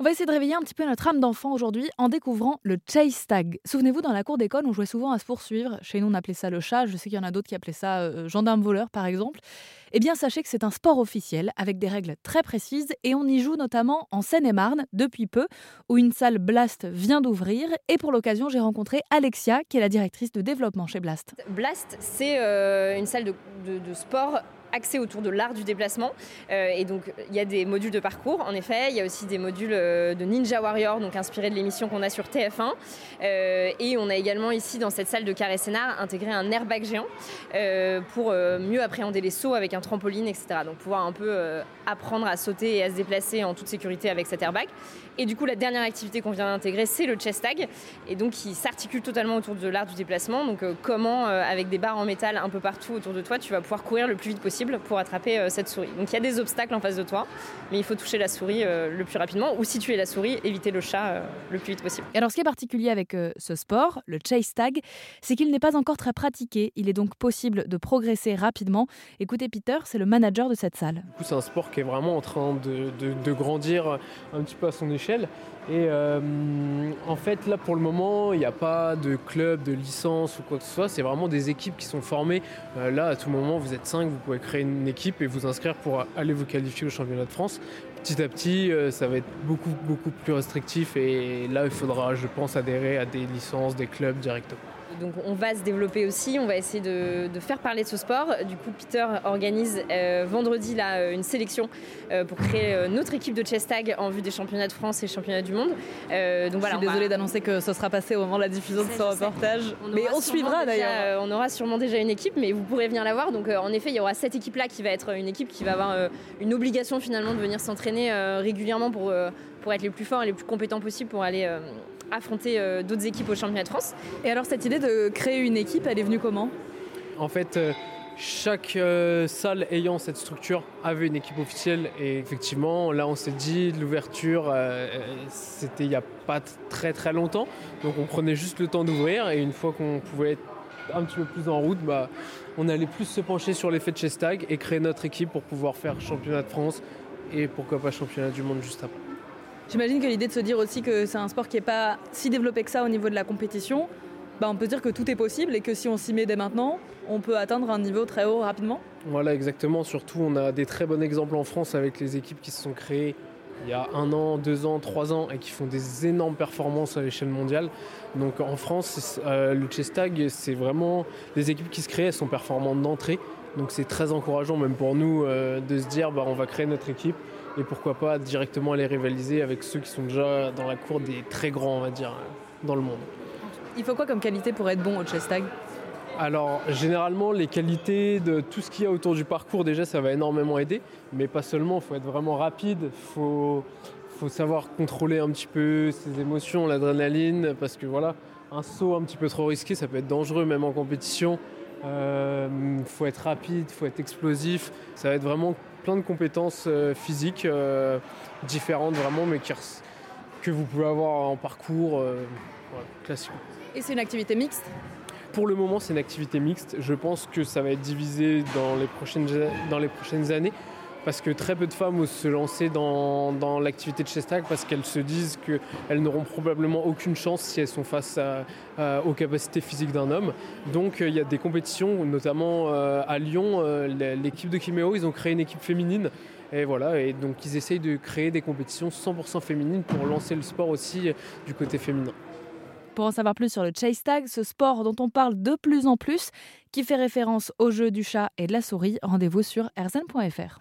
On va essayer de réveiller un petit peu notre âme d'enfant aujourd'hui en découvrant le chase tag. Souvenez-vous, dans la cour d'école, on jouait souvent à se poursuivre. Chez nous, on appelait ça le chat. Je sais qu'il y en a d'autres qui appelaient ça euh, gendarme voleur, par exemple. Eh bien, sachez que c'est un sport officiel avec des règles très précises et on y joue notamment en Seine-et-Marne depuis peu, où une salle Blast vient d'ouvrir. Et pour l'occasion, j'ai rencontré Alexia, qui est la directrice de développement chez Blast. Blast, c'est euh, une salle de sport axé autour de l'art du déplacement. Euh, et donc, il y a des modules de parcours, en effet. Il y a aussi des modules euh, de Ninja Warrior, donc inspirés de l'émission qu'on a sur TF1. Euh, et on a également ici, dans cette salle de carré scénar, intégré un airbag géant pour mieux appréhender les sauts avec un trampoline, etc. Donc, pouvoir un peu apprendre à sauter et à se déplacer en toute sécurité avec cet airbag. Et du coup, la dernière activité qu'on vient d'intégrer, c'est le chest tag. Et donc, qui s'articule totalement autour de l'art du déplacement. Donc, comment, avec des barres en métal un peu partout autour de toi, tu vas pouvoir courir le plus vite possible pour attraper euh, cette souris. Donc il y a des obstacles en face de toi, mais il faut toucher la souris euh, le plus rapidement, ou si tu es la souris, éviter le chat euh, le plus vite possible. Et alors ce qui est particulier avec ce sport, le chase tag, c'est qu'il n'est pas encore très pratiqué. Il est donc possible de progresser rapidement. Écoutez Peter, c'est le manager de cette salle. Du coup c'est un sport qui est vraiment en train de, de, grandir un petit peu à son échelle. Et en fait, là pour le moment, il n'y a pas de club, de licence ou quoi que ce soit. C'est vraiment des équipes qui sont formées. là, à tout moment, vous êtes cinq, vous pouvez créer une équipe et vous inscrire pour aller vous qualifier au championnat de France. Petit à petit, euh, ça va être beaucoup, beaucoup plus restrictif et là, il faudra, je pense, adhérer à des licences, des clubs directement. Donc on va se développer aussi, on va essayer de, faire parler de ce sport. Du coup, Peter organise euh, vendredi là, euh, une sélection euh, pour créer notre équipe de chess tag en vue des championnats de France et championnats du monde. donc voilà, Je suis désolée d'annoncer que ce sera passé au moment de la diffusion de ce reportage. mais on suivra d'ailleurs. on aura sûrement déjà une équipe, mais vous pourrez venir la voir. Donc en effet, il y aura cette équipe-là qui va être une équipe qui va avoir une obligation finalement de venir s'entraîner régulièrement pour, pour être les plus forts et les plus compétents possibles pour aller affronter euh, d'autres équipes au championnat de France. Et alors cette idée de créer une équipe, elle est venue comment? En fait, euh, chaque euh, salle ayant cette structure avait une équipe officielle et effectivement là on s'est dit l'ouverture c'était il n'y a pas très très longtemps donc on prenait juste le temps d'ouvrir et une fois qu'on pouvait être un petit peu plus en route bah, on allait plus se pencher sur l'effet de Chestag et créer notre équipe pour pouvoir faire championnat de France et pourquoi pas championnat du monde juste après. J'imagine que l'idée de se dire aussi que c'est un sport qui n'est pas si développé que ça au niveau de la compétition, bah on peut dire que tout est possible et que si on s'y met dès maintenant, on peut atteindre un niveau très haut rapidement. Voilà, exactement. Surtout, on a des très bons exemples en France avec les équipes qui se sont créées il y a un an, deux ans, trois ans et qui font des énormes performances à l'échelle mondiale. Donc en France, euh, le Chestag, c'est vraiment des équipes qui se créent, elles sont performantes d'entrée. Donc c'est très encourageant même pour nous euh, de se dire bah, on va créer notre équipe et pourquoi pas directement aller rivaliser avec ceux qui sont déjà dans la cour des très grands, on va dire, dans le monde. Il faut quoi comme qualité pour être bon au chess tag? Alors généralement les qualités de tout ce qu'il y a autour du parcours déjà ça va énormément aider, mais pas seulement, il faut être vraiment rapide, il faut, faut savoir contrôler un petit peu ses émotions, l'adrénaline, parce que voilà, un saut un petit peu trop risqué ça peut être dangereux même en compétition. Il euh, faut être rapide, il faut être explosif. Ça va être vraiment plein de compétences euh, physiques euh, différentes vraiment, mais que vous pouvez avoir en parcours classique. Et c'est une activité mixte? Pour le moment, c'est une activité mixte. Je pense que ça va être divisé dans les prochaines, dans les prochaines années parce que très peu de femmes osent se lancer dans, l'activité de Chestag parce qu'elles se disent qu'elles n'auront probablement aucune chance si elles sont face aux capacités physiques d'un homme. Donc euh, il y a des compétitions, notamment euh, à Lyon, euh, l'équipe de Kimeo, ils ont créé une équipe féminine. Et voilà, et donc ils essayent de créer des compétitions 100% féminines pour lancer le sport aussi du côté féminin. Pour en savoir plus sur le chase tag, ce sport dont on parle de plus en plus, qui fait référence au jeu du chat et de la souris, rendez-vous sur rzn.fr.